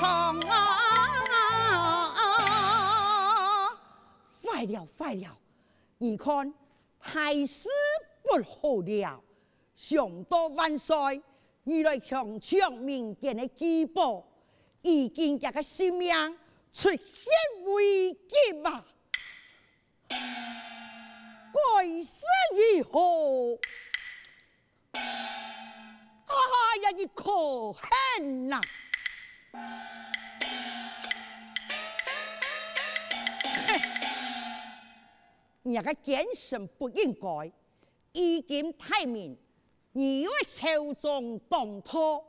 长啊！坏了坏了！你看大事不好了！上到万岁，你来向长民间的羁保，已经这个性命出现危机啊！该死以后，哈哈呀！你可恨呐！你个奸臣不应该，已经太明，你为朝中当头，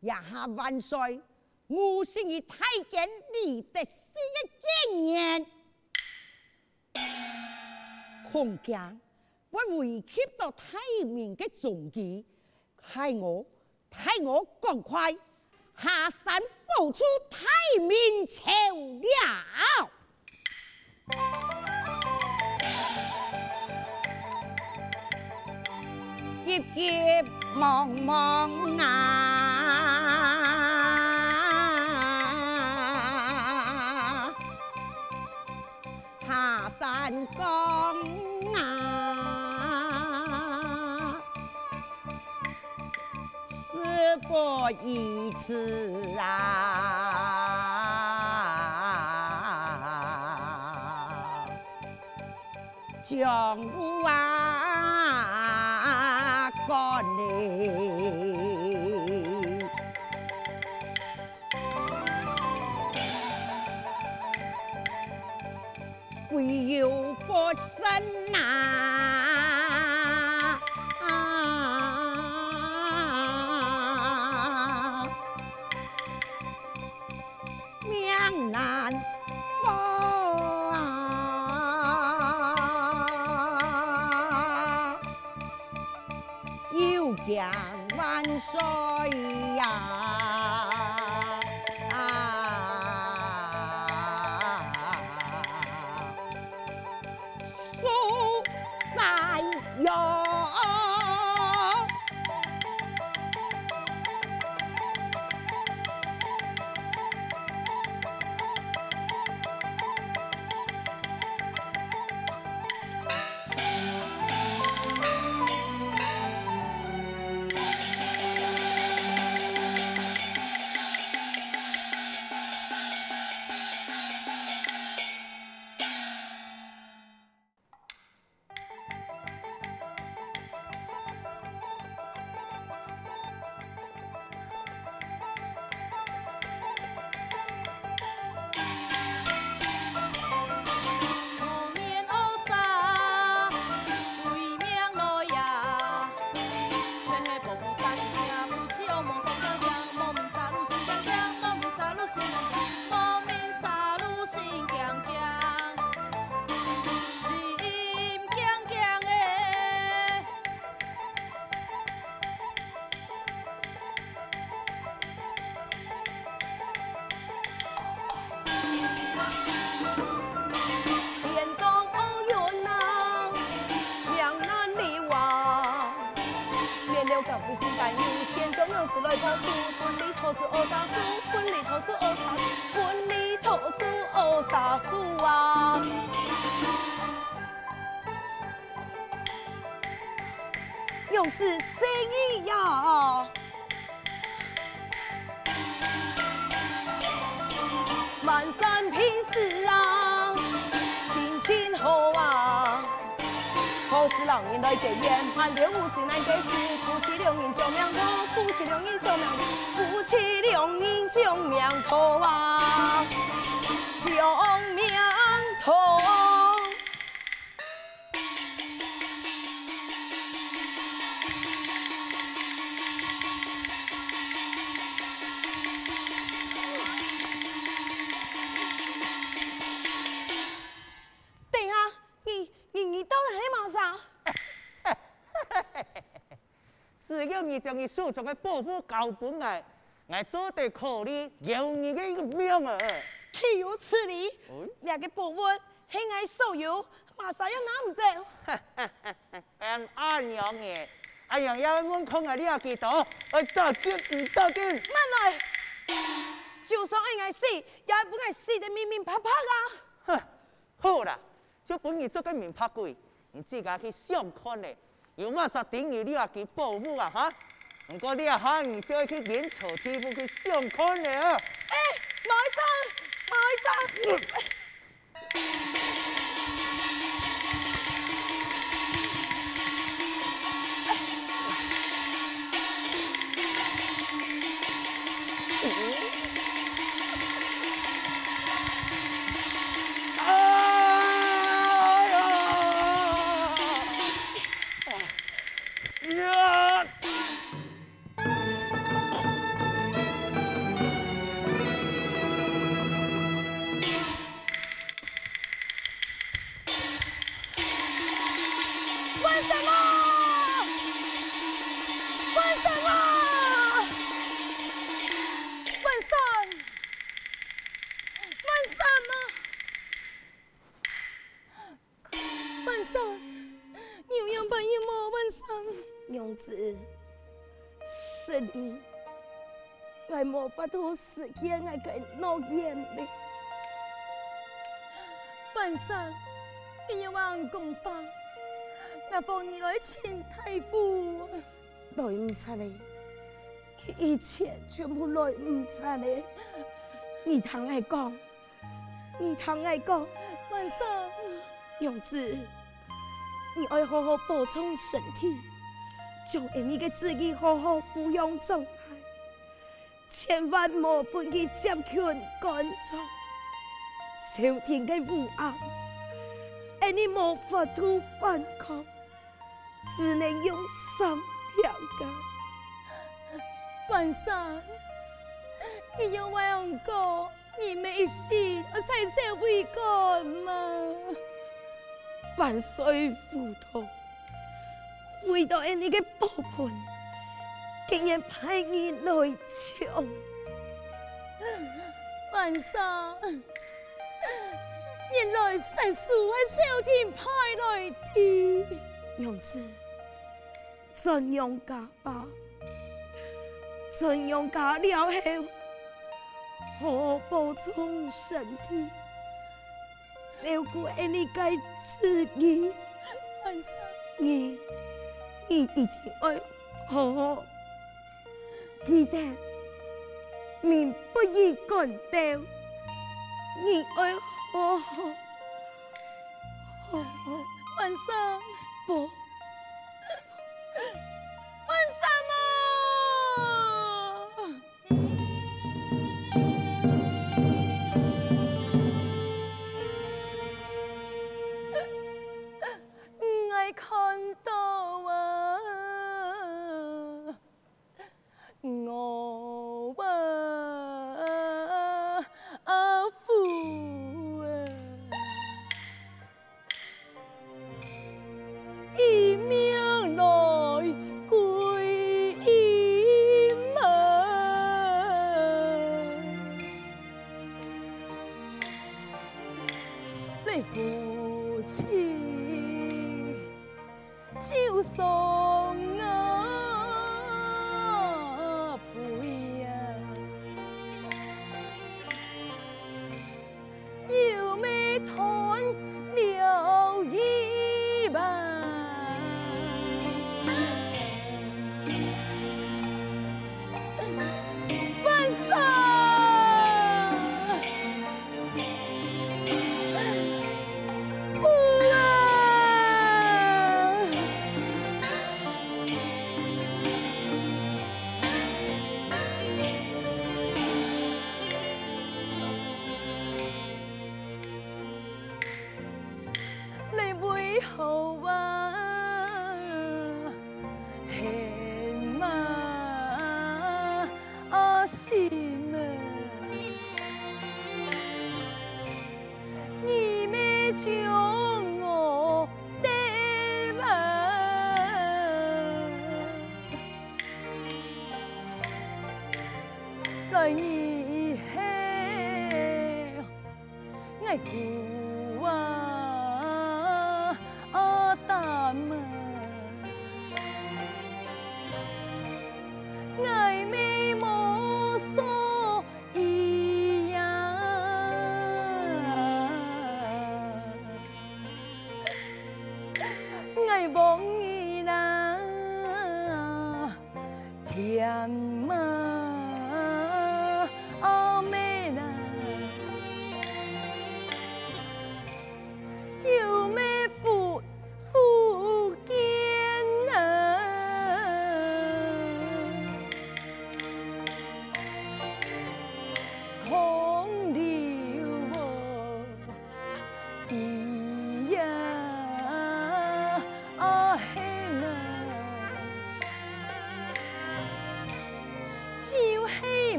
呀哈万岁！我是你太监你的死一经验。恐惊会危及到太明的宗旨，害我害我赶快下山报出太明朝了，急急忙忙啊！下山岗不宜迟啊，将我啊赶来。唯有不胜啊，心啊，心情好啊。好事让人来结缘，盼着有情人结，夫妻两人将命好，夫妻两人将命夫妻两人将命好啊，将命好。你将你手中的宝物交本来，我做得可你有你的一个命啊！岂有此理！两个宝物系我所有，马上要拿唔走。哈哈哈！俺阿娘诶，阿娘要问空啊，你要几多？我大惊唔大惊？慢来！就算爱爱死，也不爱死得明明白白啊！哼，好啦，就本你做个明白鬼，你自家去想看嘞。有嘛啥等于你要给保护啊？哈？不过你啊喊，你就要去演臭地方去上看嘞啊！哎，买一张，买一 无法度实现那个诺言的，晚上你要往公房，我奉你来请太傅，来唔出来，一切全部来唔出来。你听我讲，你听我讲，晚上娘子，你爱好好保重身体，将你个自己好好抚养长。千万莫被佢接权赶走，朝廷嘅乌暗，而你无法度反抗，只能用心票价。晚上，你有问过你没事，我才才会讲吗？万岁糊涂，为到你的宝贝。竟然派你来抢，晚上原来是数位朝廷派来的，娘子，怎样假吧？怎样假了后，好保重身体，照顾你该自己。晚上，你你一定要好好。记得，民不言干掉，你爱好好好好。晚上不， 치우 情。Myanmar.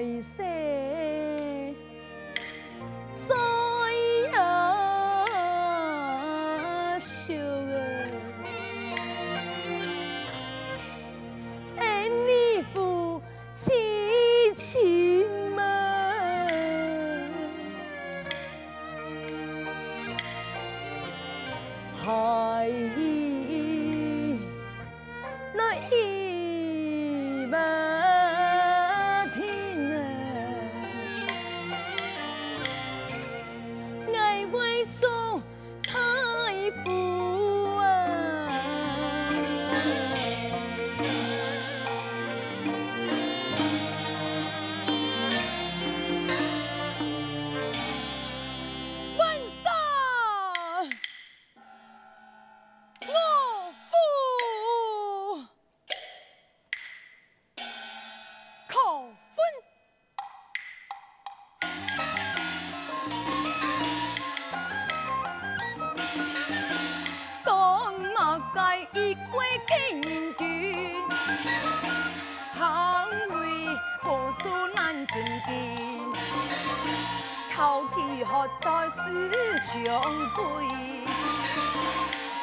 来世，抛弃何待思相会，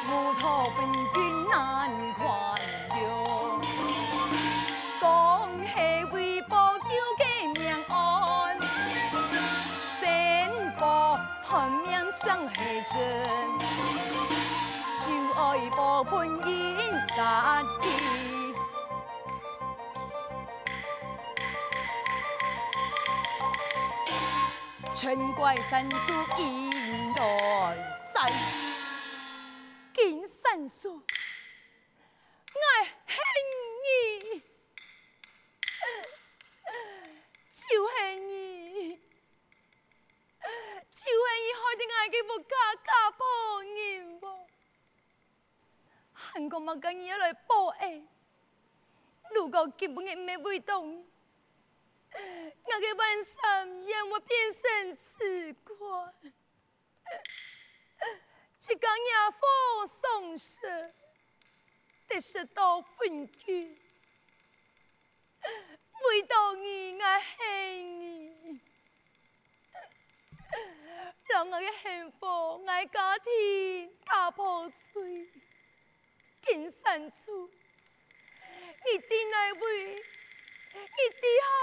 乌托分君难宽容。讲系为保救个命安，先保团命将系真，就爱保本应杀敌。全怪三叔应该在，金三叔，我恨你，就恨你，就恨你害得我嘅不家家破人亡，韩国冇跟你来报恩，如果根本嘅唔系为我的晚上让我变成此款，只讲野火送死，得是到分居，为到你我恨你，让我的幸福爱家庭打破碎，金山处，你定来为。你的好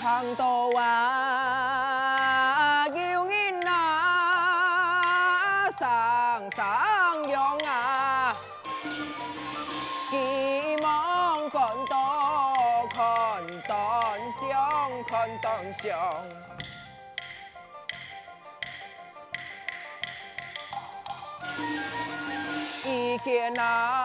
看到啊，有人啊，上上用啊，急忙赶到看当相，看当相。一见那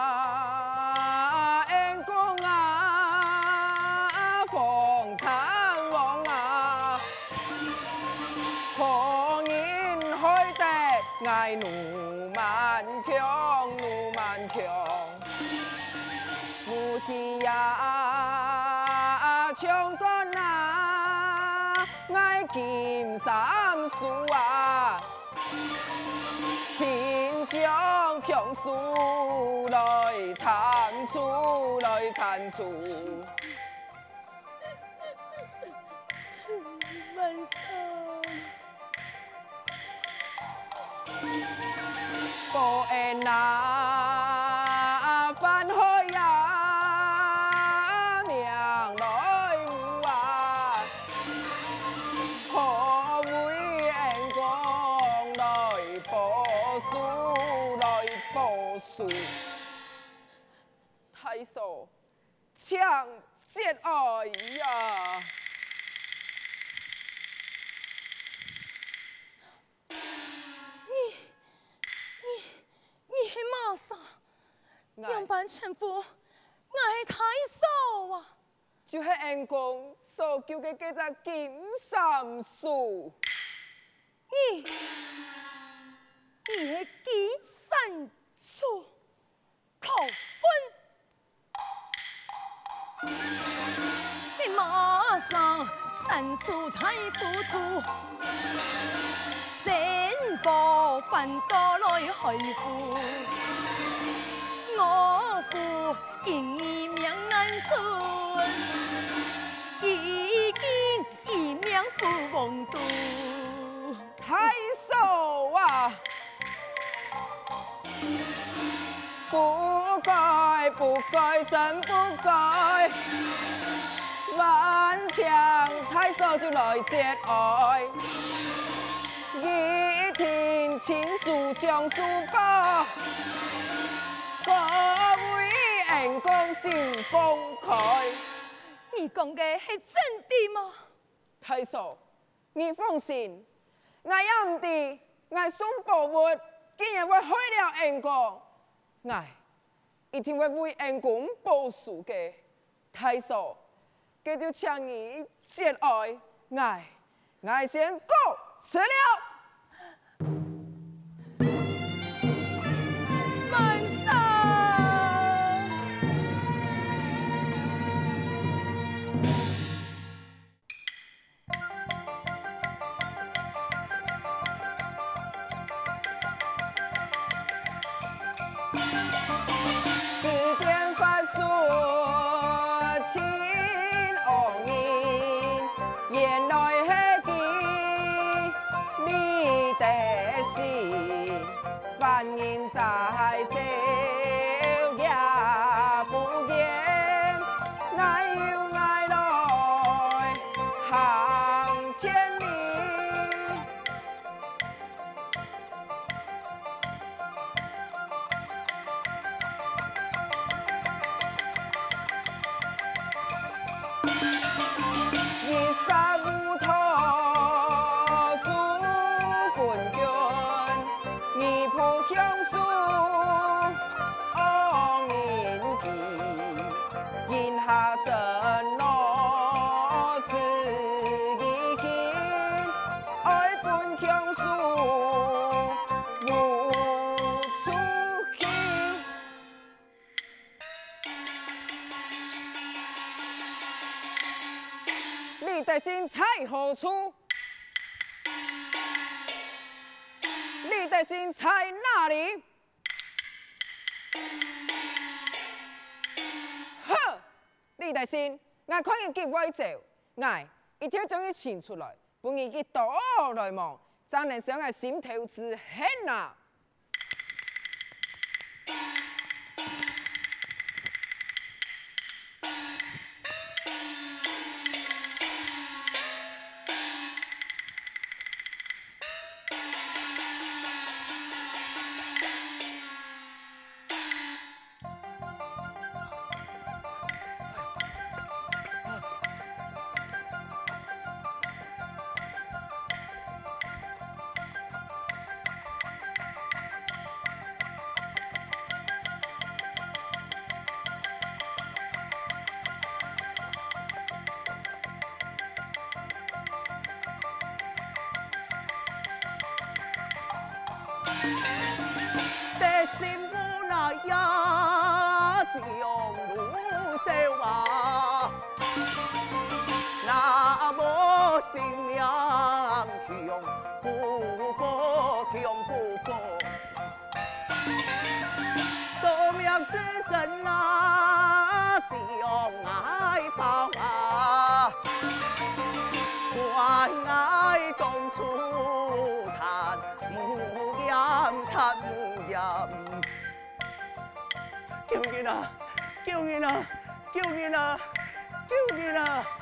爱奴满腔，奴满腔，武器呀，枪杆啊，爱金三树啊，天将强树来参树来参树。不恩那翻海呀，命来无啊，可为恩公来报数，来报数。太守，抢劫哎呀！两班臣服，我是太守啊！就是恩公所叫的这只金三树。你，你是金三树，扣分！你马上三叔太糊涂，先把反刀来回复。我父因你命难存，已经一命赴黄土。太守啊，不该不该真不该，顽强太守就来节哀，一听亲属将书报。我为恩公心放开，你讲的是真的吗？太守，你放心，我也唔知，我送宝物竟然会害了恩公，我一定会为恩公报仇的。太守，这就请你节哀，我我先告辞了。你的心在何处？你的心在哪里？哼！你的心，我看见结歪走，我一定要将你请出来，不然佢倒来望，怎能想个心头之恨啊！救命啊！救命啊！救命啊！救命啊！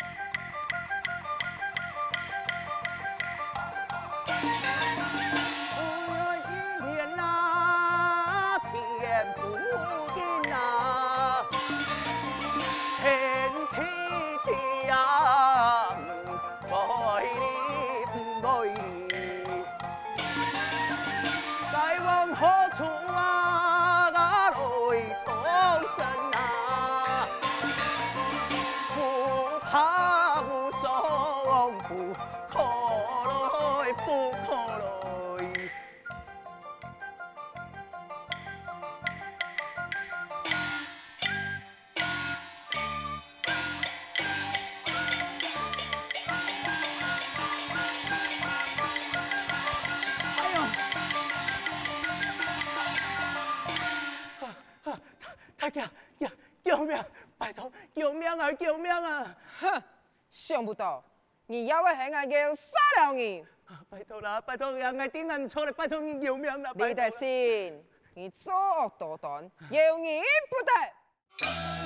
救命啊！哼，想不到你要会系爱叫杀了你！拜托啦，拜托，让，爱定然错了，拜托你救命啦！你作恶多端，有你不得。